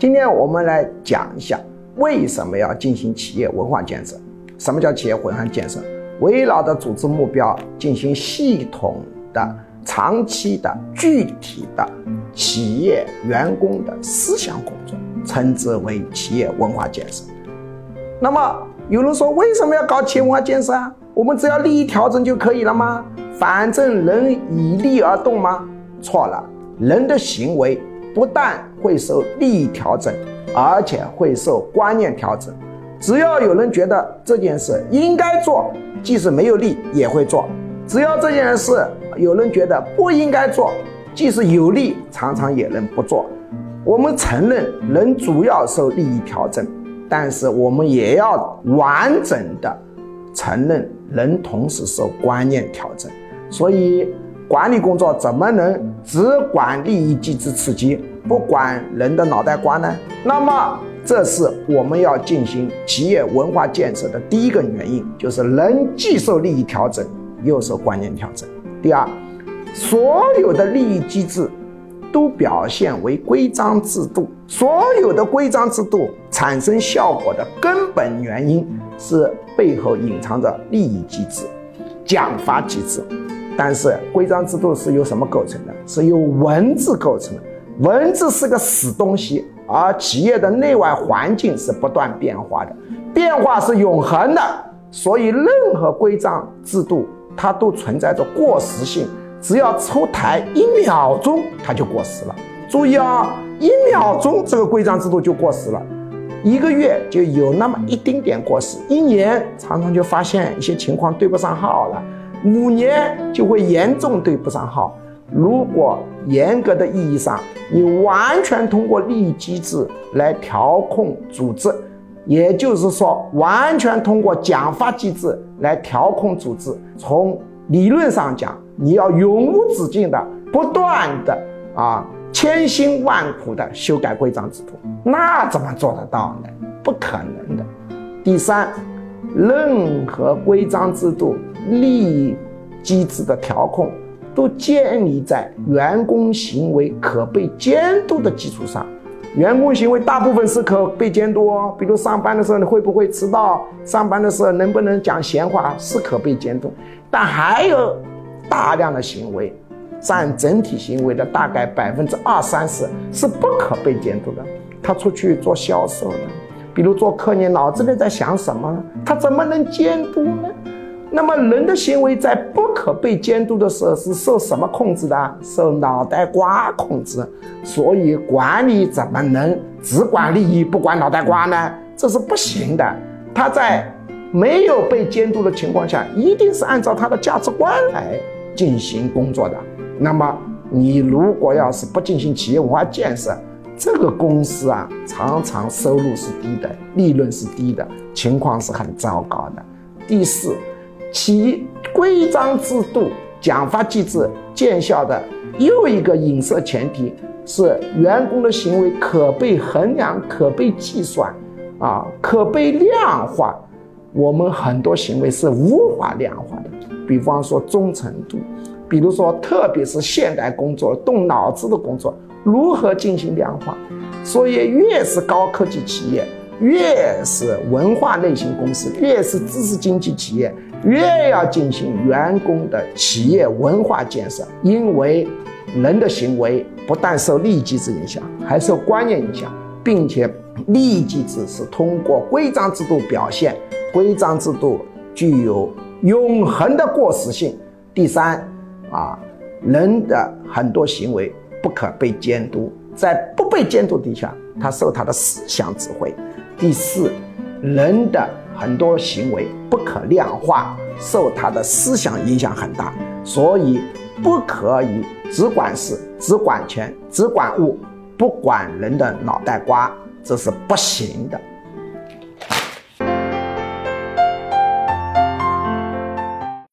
今天我们来讲一下为什么要进行企业文化建设。什么叫企业文化建设？围绕着组织目标进行系统的、长期的、具体的企业员工的思想工作，称之为企业文化建设。那么有人说，为什么要搞企业文化建设啊？我们只要利益调整就可以了吗？反正人以利而动吗？错了，人的行为不但会受利益调整，而且会受观念调整。只要有人觉得这件事应该做，即使没有利也会做；只要这件事有人觉得不应该做，即使有利，常常也能不做。我们承认人主要受利益调整，但是我们也要完整的承认人同时受观念调整。所以，管理工作怎么能只管利益机制刺激，不管人的脑袋瓜呢？那么。这是我们要进行企业文化建设的第一个原因，就是人既受利益调整，又受观念调整。第二，所有的利益机制都表现为规章制度，所有的规章制度产生效果的根本原因是背后隐藏着利益机制、奖罚机制。但是规章制度是由什么构成的？是由文字构成的。文字是个死东西。而企业的内外环境是不断变化的，变化是永恒的，所以任何规章制度它都存在着过时性，只要出台一秒钟，它就过时了。注意啊，一秒钟这个规章制度就过时了，一个月就有那么一丁点过时，一年常常就发现一些情况对不上号了，五年就会严重对不上号。如果严格的意义上，你完全通过利益机制来调控组织，也就是说，完全通过奖罚机制来调控组织。从理论上讲，你要永无止境的、不断的啊，千辛万苦的修改规章制度，那怎么做得到呢？不可能的。第三，任何规章制度、利益机制的调控。都建立在员工行为可被监督的基础上。员工行为大部分是可被监督哦，比如上班的时候你会不会迟到，上班的时候能不能讲闲话，是可被监督。但还有大量的行为，占整体行为的大概百分之二三十是不可被监督的。他出去做销售呢，比如做客，你脑子里在想什么？他怎么能监督呢？那么人的行为在不可被监督的时候是受什么控制的？受脑袋瓜控制。所以管理怎么能只管利益不管脑袋瓜呢？这是不行的。他在没有被监督的情况下，一定是按照他的价值观来进行工作的。那么你如果要是不进行企业文化建设，这个公司啊，常常收入是低的，利润是低的，情况是很糟糕的。第四。其规章制度、奖罚机制见效的又一个隐设前提是员工的行为可被衡量、可被计算，啊，可被量化。我们很多行为是无法量化的，比方说忠诚度，比如说特别是现代工作、动脑子的工作，如何进行量化？所以越是高科技企业，越是文化类型公司，越是知识经济企业。越要进行员工的企业文化建设，因为人的行为不但受利益机制影响，还受观念影响，并且利益机制是通过规章制度表现，规章制度具有永恒的过时性。第三，啊，人的很多行为不可被监督，在不被监督底下，他受他的思想指挥。第四，人的。很多行为不可量化，受他的思想影响很大，所以不可以只管事、只管钱、只管物，不管人的脑袋瓜，这是不行的。